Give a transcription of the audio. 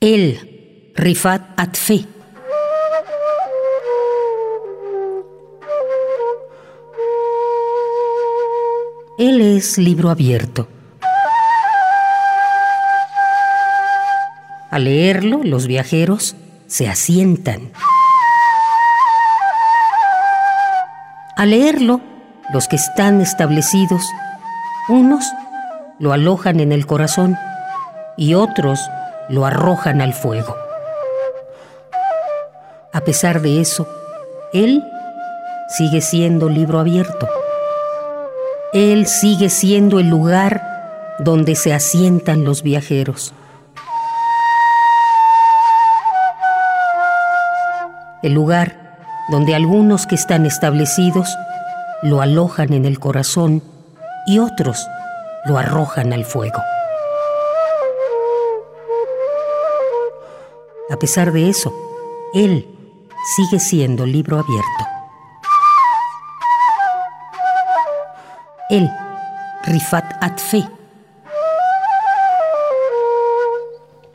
Él, Rifat Atfe. Él es libro abierto. Al leerlo, los viajeros se asientan. Al leerlo, los que están establecidos, unos lo alojan en el corazón y otros lo arrojan al fuego. A pesar de eso, Él sigue siendo libro abierto. Él sigue siendo el lugar donde se asientan los viajeros. El lugar donde algunos que están establecidos lo alojan en el corazón y otros lo arrojan al fuego. A pesar de eso, Él sigue siendo libro abierto. Él, Rifat Atfe,